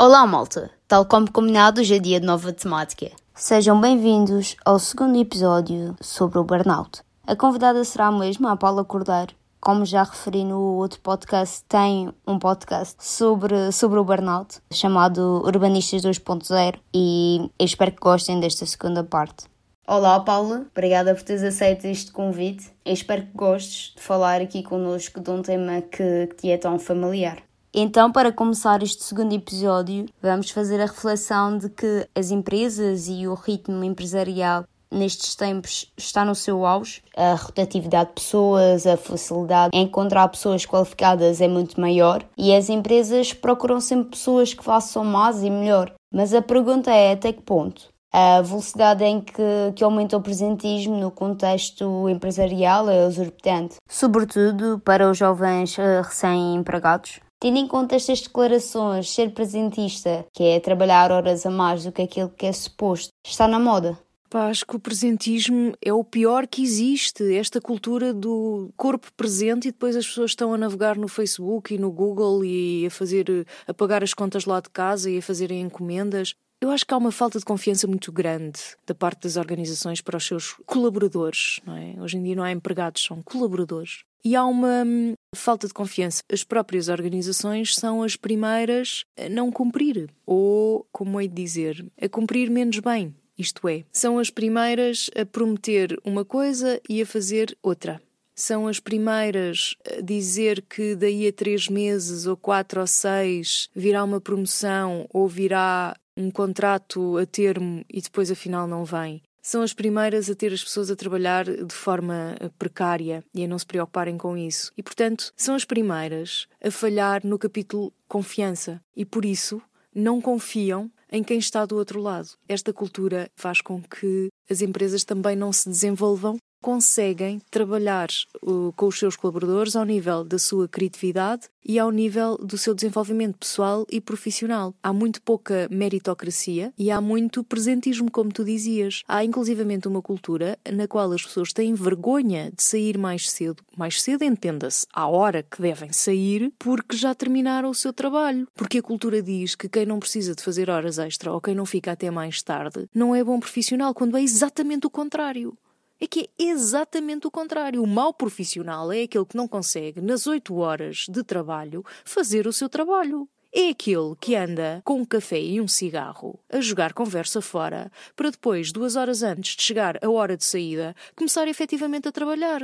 Olá, malta! Tal como combinado, hoje é dia de nova temática. Sejam bem-vindos ao segundo episódio sobre o burnout. A convidada será a mesma, a Paula Cordeiro. Como já referi no outro podcast, tem um podcast sobre, sobre o burnout, chamado Urbanistas 2.0, e eu espero que gostem desta segunda parte. Olá, Paula. Obrigada por teres aceito este convite. Eu espero que gostes de falar aqui connosco de um tema que, que te é tão familiar. Então, para começar este segundo episódio, vamos fazer a reflexão de que as empresas e o ritmo empresarial nestes tempos está no seu auge. A rotatividade de pessoas, a facilidade em encontrar pessoas qualificadas é muito maior e as empresas procuram sempre pessoas que façam mais e melhor. Mas a pergunta é até que ponto? A velocidade em que, que aumenta o presentismo no contexto empresarial é exorbitante, sobretudo para os jovens uh, recém-empregados. Tendo em conta estas declarações, ser presentista, que é trabalhar horas a mais do que aquilo que é suposto, está na moda. Pá, acho que o presentismo é o pior que existe. Esta cultura do corpo presente e depois as pessoas estão a navegar no Facebook e no Google e a fazer, a pagar as contas lá de casa e a fazerem encomendas. Eu acho que há uma falta de confiança muito grande da parte das organizações para os seus colaboradores. Não é? Hoje em dia não há empregados, são colaboradores. E há uma hum, falta de confiança. As próprias organizações são as primeiras a não cumprir, ou, como hei de dizer, a cumprir menos bem. Isto é, são as primeiras a prometer uma coisa e a fazer outra são as primeiras a dizer que daí a três meses, ou quatro ou seis, virá uma promoção ou virá um contrato a termo e depois afinal não vem. São as primeiras a ter as pessoas a trabalhar de forma eh, precária e a não se preocuparem com isso. E, portanto, são as primeiras a falhar no capítulo confiança. E por isso não confiam em quem está do outro lado. Esta cultura faz com que as empresas também não se desenvolvam conseguem trabalhar uh, com os seus colaboradores ao nível da sua criatividade e ao nível do seu desenvolvimento pessoal e profissional. Há muito pouca meritocracia e há muito presentismo, como tu dizias. Há inclusivamente uma cultura na qual as pessoas têm vergonha de sair mais cedo. Mais cedo, entenda-se, à hora que devem sair, porque já terminaram o seu trabalho. Porque a cultura diz que quem não precisa de fazer horas extra ou quem não fica até mais tarde não é bom profissional, quando é exatamente o contrário é que é exatamente o contrário. O mau profissional é aquele que não consegue, nas oito horas de trabalho, fazer o seu trabalho. É aquele que anda com um café e um cigarro a jogar conversa fora para depois, duas horas antes de chegar a hora de saída, começar efetivamente a trabalhar.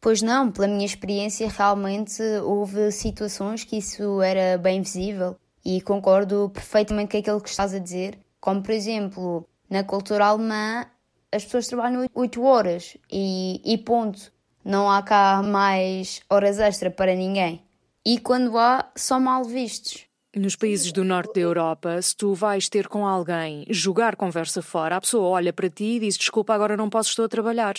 Pois não, pela minha experiência, realmente houve situações que isso era bem visível e concordo perfeitamente com aquilo que estás a dizer. Como, por exemplo, na cultura alemã, as pessoas trabalham 8 horas e, e ponto. Não há cá mais horas extra para ninguém. E quando há, são mal vistos. Nos países do norte da Europa, se tu vais ter com alguém jogar conversa fora, a pessoa olha para ti e diz: Desculpa, agora não posso, estou a trabalhar.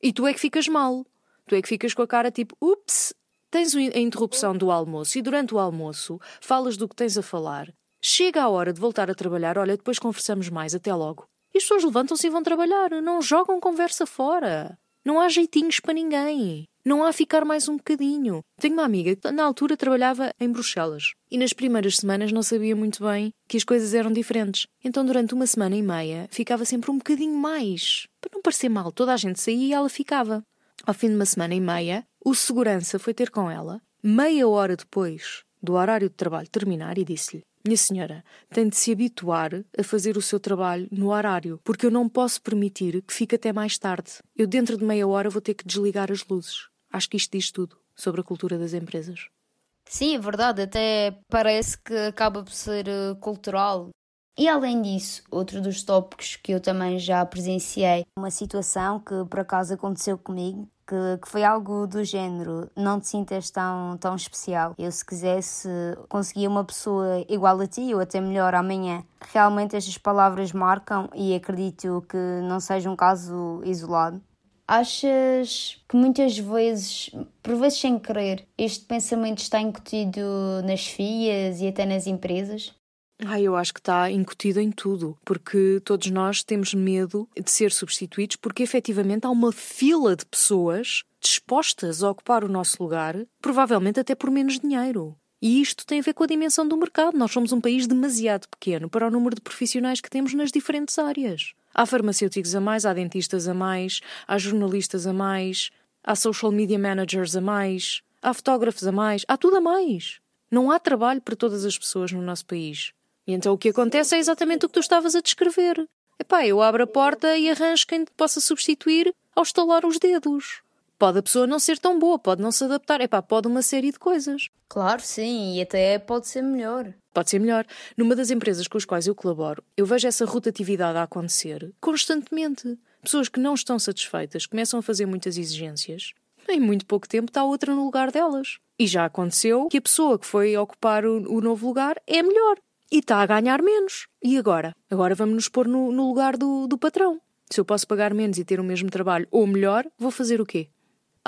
E tu é que ficas mal. Tu é que ficas com a cara tipo: Ups, tens a interrupção do almoço e durante o almoço falas do que tens a falar. Chega a hora de voltar a trabalhar, olha, depois conversamos mais, até logo. E as pessoas levantam-se e vão trabalhar, não jogam conversa fora. Não há jeitinhos para ninguém. Não há ficar mais um bocadinho. Tenho uma amiga que na altura trabalhava em Bruxelas e nas primeiras semanas não sabia muito bem que as coisas eram diferentes. Então durante uma semana e meia ficava sempre um bocadinho mais. Para não parecer mal, toda a gente saía e ela ficava. Ao fim de uma semana e meia, o segurança foi ter com ela, meia hora depois do horário de trabalho terminar, e disse-lhe: minha senhora, tem de se habituar a fazer o seu trabalho no horário, porque eu não posso permitir que fique até mais tarde. Eu, dentro de meia hora, vou ter que desligar as luzes. Acho que isto diz tudo sobre a cultura das empresas. Sim, é verdade, até parece que acaba por ser uh, cultural. E além disso, outro dos tópicos que eu também já presenciei, uma situação que por acaso aconteceu comigo, que, que, foi algo do género: não te sintas tão, tão especial. Eu, se quisesse, conseguia uma pessoa igual a ti ou até melhor amanhã. Realmente, estas palavras marcam e acredito que não seja um caso isolado. Achas que muitas vezes, por vezes sem querer, este pensamento está incutido nas FIAs e até nas empresas? Ah, eu acho que está incutido em tudo, porque todos nós temos medo de ser substituídos, porque efetivamente há uma fila de pessoas dispostas a ocupar o nosso lugar, provavelmente até por menos dinheiro. E isto tem a ver com a dimensão do mercado. Nós somos um país demasiado pequeno para o número de profissionais que temos nas diferentes áreas. Há farmacêuticos a mais, há dentistas a mais, há jornalistas a mais, há social media managers a mais, há fotógrafos a mais, há tudo a mais. Não há trabalho para todas as pessoas no nosso país. E então o que acontece é exatamente o que tu estavas a descrever. Epá, eu abro a porta e arranjo quem te possa substituir ao estalar os dedos. Pode a pessoa não ser tão boa, pode não se adaptar, epá, pode uma série de coisas. Claro, sim, e até pode ser melhor. Pode ser melhor. Numa das empresas com as quais eu colaboro, eu vejo essa rotatividade a acontecer constantemente. Pessoas que não estão satisfeitas começam a fazer muitas exigências. Em muito pouco tempo está outra no lugar delas. E já aconteceu que a pessoa que foi ocupar o, o novo lugar é melhor e está a ganhar menos. E agora? Agora vamos nos pôr no, no lugar do, do patrão. Se eu posso pagar menos e ter o mesmo trabalho ou melhor, vou fazer o quê?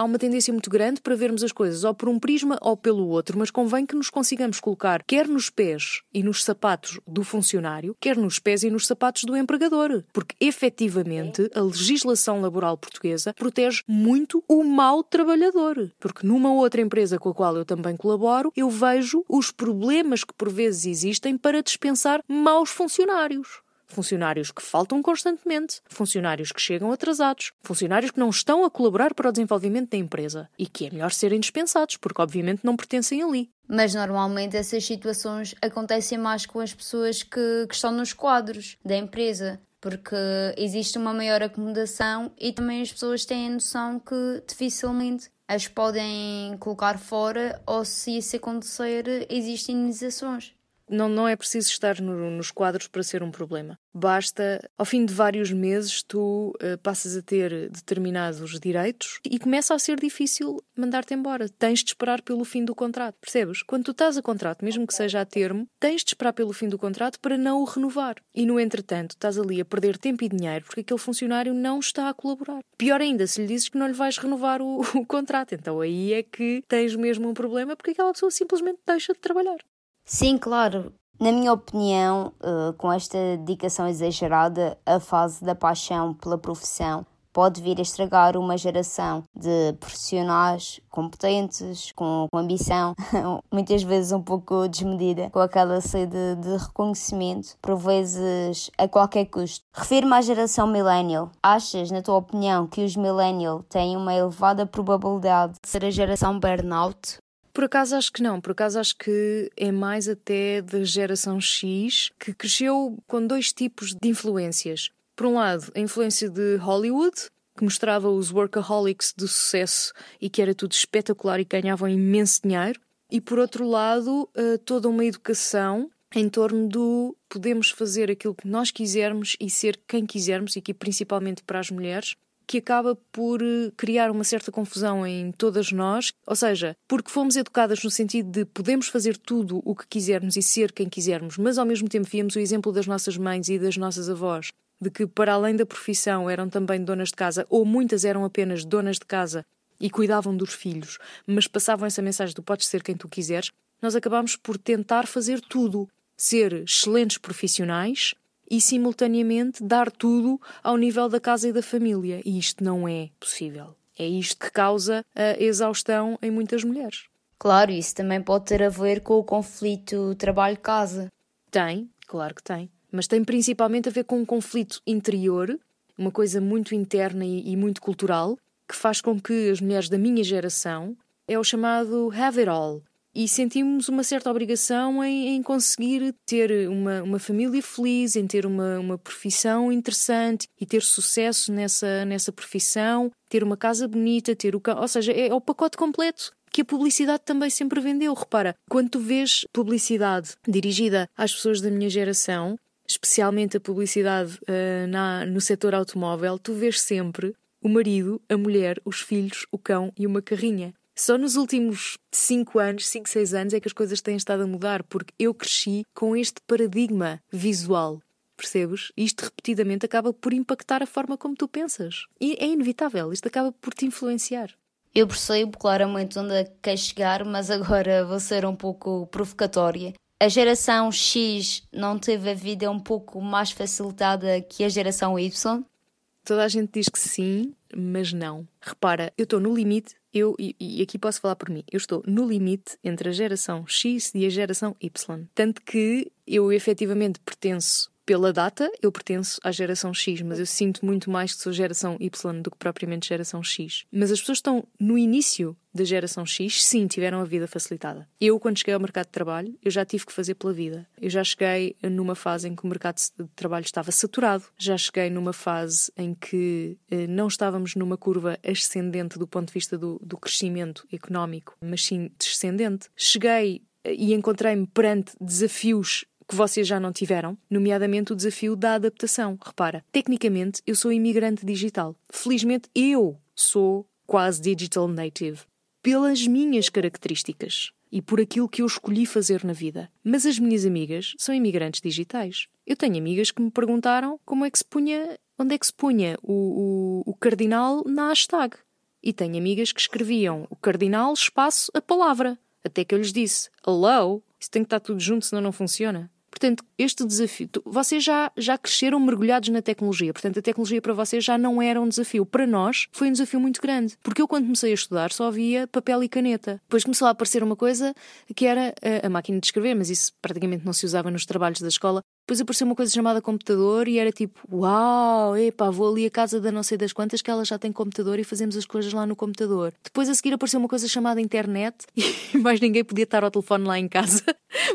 Há uma tendência muito grande para vermos as coisas ou por um prisma ou pelo outro, mas convém que nos consigamos colocar quer nos pés e nos sapatos do funcionário, quer nos pés e nos sapatos do empregador, porque efetivamente a legislação laboral portuguesa protege muito o mau trabalhador, porque numa outra empresa com a qual eu também colaboro, eu vejo os problemas que por vezes existem para dispensar maus funcionários funcionários que faltam constantemente, funcionários que chegam atrasados, funcionários que não estão a colaborar para o desenvolvimento da empresa e que é melhor serem dispensados, porque obviamente não pertencem ali. Mas normalmente essas situações acontecem mais com as pessoas que, que estão nos quadros da empresa porque existe uma maior acomodação e também as pessoas têm a noção que dificilmente as podem colocar fora ou se isso acontecer existem indenizações não, não é preciso estar no, nos quadros para ser um problema. Basta, ao fim de vários meses, tu uh, passas a ter determinados direitos e começa a ser difícil mandar-te embora. Tens de esperar pelo fim do contrato, percebes? Quando tu estás a contrato, mesmo que seja a termo, tens de esperar pelo fim do contrato para não o renovar. E no entretanto, estás ali a perder tempo e dinheiro porque aquele funcionário não está a colaborar. Pior ainda, se lhe dizes que não lhe vais renovar o, o contrato, então aí é que tens mesmo um problema porque aquela pessoa simplesmente deixa de trabalhar. Sim, claro. Na minha opinião, uh, com esta dedicação exagerada, a fase da paixão pela profissão pode vir a estragar uma geração de profissionais competentes, com, com ambição, muitas vezes um pouco desmedida, com aquela sede de reconhecimento, por vezes a qualquer custo. Refiro-me à geração millennial. Achas, na tua opinião, que os millennial têm uma elevada probabilidade de ser a geração burnout? Por acaso acho que não, por acaso acho que é mais até da geração X que cresceu com dois tipos de influências. Por um lado, a influência de Hollywood, que mostrava os workaholics do sucesso e que era tudo espetacular e ganhavam imenso dinheiro, e por outro lado, eh, toda uma educação em torno do podemos fazer aquilo que nós quisermos e ser quem quisermos, e aqui principalmente para as mulheres, que acaba por eh, criar uma certa confusão em todas nós, ou seja, porque fomos educadas no sentido de podemos fazer tudo o que quisermos e ser quem quisermos, mas ao mesmo tempo víamos o exemplo das nossas mães e das nossas avós, de que para além da profissão eram também donas de casa, ou muitas eram apenas donas de casa e cuidavam dos filhos, mas passavam essa mensagem: tu podes ser quem tu quiseres, nós acabamos por tentar fazer tudo, ser excelentes profissionais, e simultaneamente dar tudo ao nível da casa e da família. E isto não é possível. É isto que causa a exaustão em muitas mulheres. Claro, isso também pode ter a ver com o conflito trabalho-casa. Tem, claro que tem. Mas tem principalmente a ver com um conflito interior, uma coisa muito interna e, e muito cultural, que faz com que as mulheres da minha geração é o chamado have it all e sentimos uma certa obrigação em, em conseguir ter uma, uma, família feliz, em ter uma, uma profissão interessante e ter sucesso nessa, nessa profissão, ter uma casa bonita, ter o ou seja, é o pacote completo que a publicidade também sempre vendeu. Repara, quando tu vês publicidade dirigida às pessoas da minha geração, especialmente a publicidade uh, na, no setor automóvel, tu vês sempre o marido, a mulher, os filhos, o cão e uma carrinha. Só nos últimos 5 anos, 5, 6 anos, é que as coisas têm estado a mudar, porque eu cresci com este paradigma visual. Percebes? Isto repetidamente acaba por impactar a forma como tu pensas. E é inevitável, isto acaba por te influenciar. Eu percebo claramente onde é quer chegar, mas agora vou ser um pouco provocatória. A geração X não teve a vida um pouco mais facilitada que a geração Y? Toda a gente diz que sim, mas não. Repara, eu estou no limite eu, e, e, aqui posso falar por mim, eu estou no limite entre a geração X e a geração Y. Tanto que eu efetivamente pertenço pela data, eu pertenço à geração X, mas eu sinto muito mais que sou geração Y do que propriamente geração X. Mas as pessoas estão no início da geração X, sim, tiveram a vida facilitada. Eu, quando cheguei ao mercado de trabalho, eu já tive que fazer pela vida. Eu já cheguei numa fase em que o mercado de trabalho estava saturado, já cheguei numa fase em que eh, não estávamos numa curva ascendente do ponto de vista do, do crescimento económico, mas sim descendente. Cheguei eh, e encontrei-me perante desafios que vocês já não tiveram, nomeadamente o desafio da adaptação. Repara, tecnicamente eu sou imigrante digital. Felizmente eu sou quase digital native pelas minhas características e por aquilo que eu escolhi fazer na vida. Mas as minhas amigas são imigrantes digitais. Eu tenho amigas que me perguntaram como é que se punha, onde é que se punha o, o, o cardinal na hashtag. E tenho amigas que escreviam o cardinal espaço a palavra. Até que eu lhes disse: Hello, isso tem que estar tudo junto, senão não funciona. Portanto, este desafio, vocês já, já cresceram mergulhados na tecnologia, portanto, a tecnologia para vocês já não era um desafio. Para nós, foi um desafio muito grande, porque eu, quando comecei a estudar, só havia papel e caneta. Depois começou a aparecer uma coisa que era a, a máquina de escrever, mas isso praticamente não se usava nos trabalhos da escola. Depois apareceu uma coisa chamada computador e era tipo, uau, epá, vou ali à casa da não sei das quantas que ela já tem computador e fazemos as coisas lá no computador. Depois a seguir apareceu uma coisa chamada internet e mais ninguém podia estar ao telefone lá em casa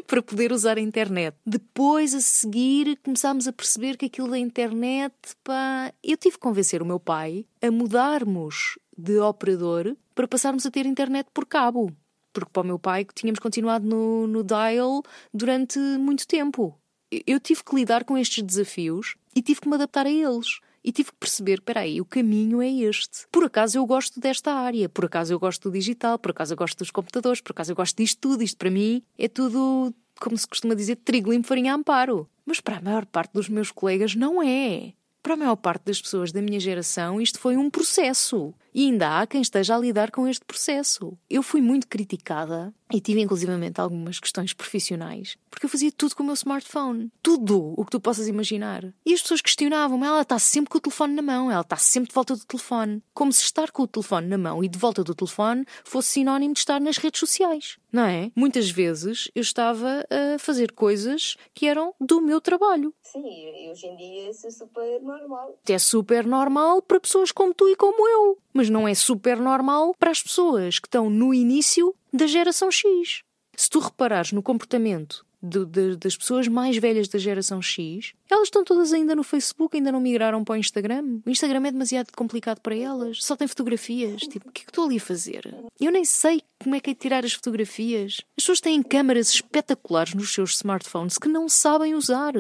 para poder usar a internet. Depois a seguir começámos a perceber que aquilo da internet, pá, eu tive que convencer o meu pai a mudarmos de operador para passarmos a ter internet por cabo. Porque para o meu pai tínhamos continuado no, no dial durante muito tempo eu tive que lidar com estes desafios e tive que me adaptar a eles. E tive que perceber, espera aí, o caminho é este. Por acaso eu gosto desta área, por acaso eu gosto do digital, por acaso eu gosto dos computadores, por acaso eu gosto disto tudo. Isto para mim é tudo, como se costuma dizer, trigo limpo, farinha amparo. Mas para a maior parte dos meus colegas não é. Para a maior parte das pessoas da minha geração, isto foi um processo. E ainda há quem esteja a lidar com este processo. Eu fui muito criticada e tive inclusivamente algumas questões profissionais porque eu fazia tudo com o meu smartphone. Tudo o que tu possas imaginar. E as pessoas questionavam-me: ela está sempre com o telefone na mão, ela está sempre de volta do telefone. Como se estar com o telefone na mão e de volta do telefone fosse sinónimo de estar nas redes sociais. Não é? Muitas vezes eu estava a fazer coisas que eram do meu trabalho. Sim, hoje em dia isso é super normal. É super normal para pessoas como tu e como eu. Mas não é super normal para as pessoas que estão no início da geração X. Se tu reparares no comportamento de, de, das pessoas mais velhas da geração X, elas estão todas ainda no Facebook, ainda não migraram para o Instagram. O Instagram é demasiado complicado para elas, só tem fotografias. Tipo, o que é que estou ali a fazer? Eu nem sei como é que é tirar as fotografias. As pessoas têm câmaras espetaculares nos seus smartphones que não sabem usar.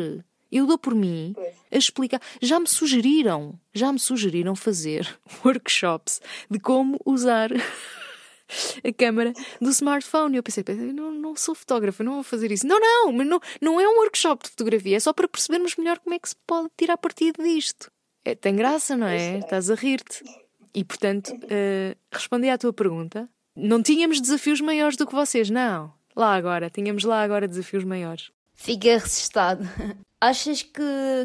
Eu dou por mim a explicar. Já me sugeriram, já me sugeriram fazer workshops de como usar a câmera do smartphone. E eu pensei, não, não sou fotógrafa, não vou fazer isso. Não, não, mas não, não é um workshop de fotografia, é só para percebermos melhor como é que se pode tirar partido disto. É, tem graça, não é? Estás a rir-te. E portanto, uh, respondi à tua pergunta. Não tínhamos desafios maiores do que vocês, não. Lá agora, tínhamos lá agora desafios maiores. Fica registado. Achas que,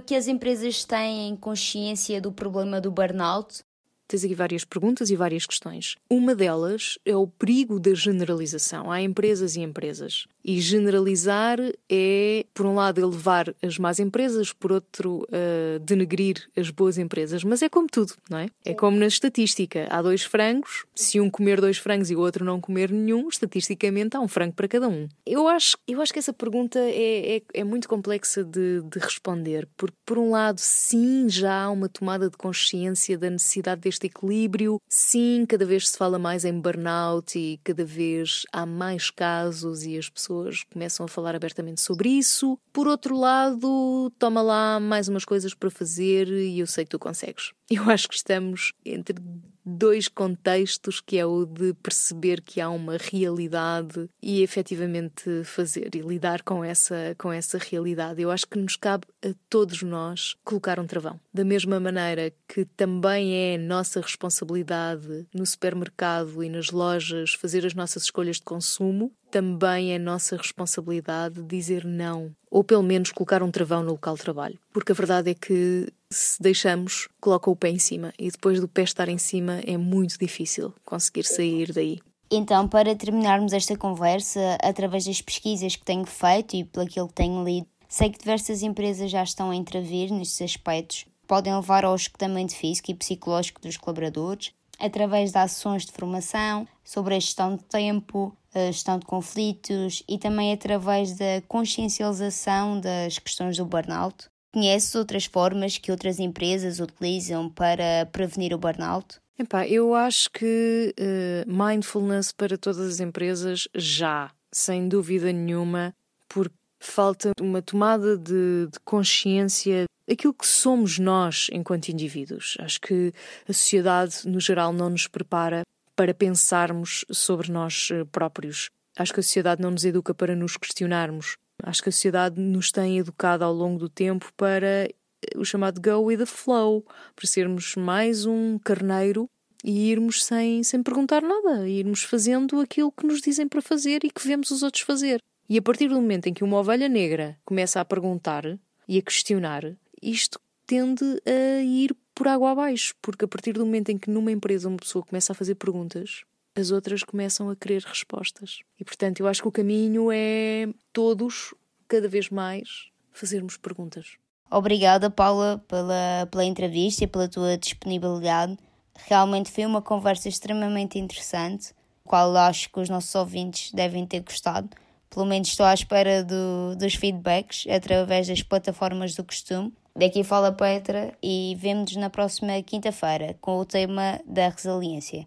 que as empresas têm consciência do problema do burnout? Tens aqui várias perguntas e várias questões. Uma delas é o perigo da generalização. Há empresas e empresas. E generalizar é, por um lado, elevar as más empresas, por outro, uh, denegrir as boas empresas. Mas é como tudo, não é? É como na estatística. Há dois frangos, se um comer dois frangos e o outro não comer nenhum, estatisticamente há um frango para cada um. Eu acho, eu acho que essa pergunta é, é, é muito complexa de, de responder, porque, por um lado, sim, já há uma tomada de consciência da necessidade deste equilíbrio, sim, cada vez se fala mais em burnout e cada vez há mais casos e as pessoas pessoas começam a falar abertamente sobre isso. Por outro lado, toma lá mais umas coisas para fazer e eu sei que tu consegues. Eu acho que estamos entre dois contextos, que é o de perceber que há uma realidade e efetivamente fazer e lidar com essa, com essa realidade. Eu acho que nos cabe a todos nós colocar um travão. Da mesma maneira que também é nossa responsabilidade no supermercado e nas lojas fazer as nossas escolhas de consumo, também é nossa responsabilidade dizer não, ou pelo menos colocar um travão no local de trabalho. Porque a verdade é que se deixamos, coloca o pé em cima e depois do pé estar em cima é muito difícil conseguir sair daí. Então, para terminarmos esta conversa, através das pesquisas que tenho feito e pelo que tenho lido, sei que diversas empresas já estão a intervir nestes aspectos. Podem levar ao escutamento físico e psicológico dos colaboradores, através de ações de formação sobre a gestão de tempo, a gestão de conflitos e também através da consciencialização das questões do burnout. Conheces outras formas que outras empresas utilizam para prevenir o burnout? Epá, eu acho que uh, mindfulness para todas as empresas já, sem dúvida nenhuma, porque falta uma tomada de, de consciência aquilo que somos nós enquanto indivíduos. Acho que a sociedade, no geral, não nos prepara para pensarmos sobre nós eh, próprios. Acho que a sociedade não nos educa para nos questionarmos. Acho que a sociedade nos tem educado ao longo do tempo para o chamado go with the flow, para sermos mais um carneiro e irmos sem, sem perguntar nada, irmos fazendo aquilo que nos dizem para fazer e que vemos os outros fazer. E a partir do momento em que uma ovelha negra começa a perguntar e a questionar, isto tende a ir por água abaixo, porque a partir do momento em que numa empresa uma pessoa começa a fazer perguntas, as outras começam a querer respostas. E portanto, eu acho que o caminho é todos, cada vez mais, fazermos perguntas. Obrigada, Paula, pela, pela entrevista e pela tua disponibilidade. Realmente foi uma conversa extremamente interessante, qual acho que os nossos ouvintes devem ter gostado. Pelo menos estou à espera do, dos feedbacks através das plataformas do costume. Daqui fala Petra e vemos-nos na próxima quinta-feira com o tema da resiliência.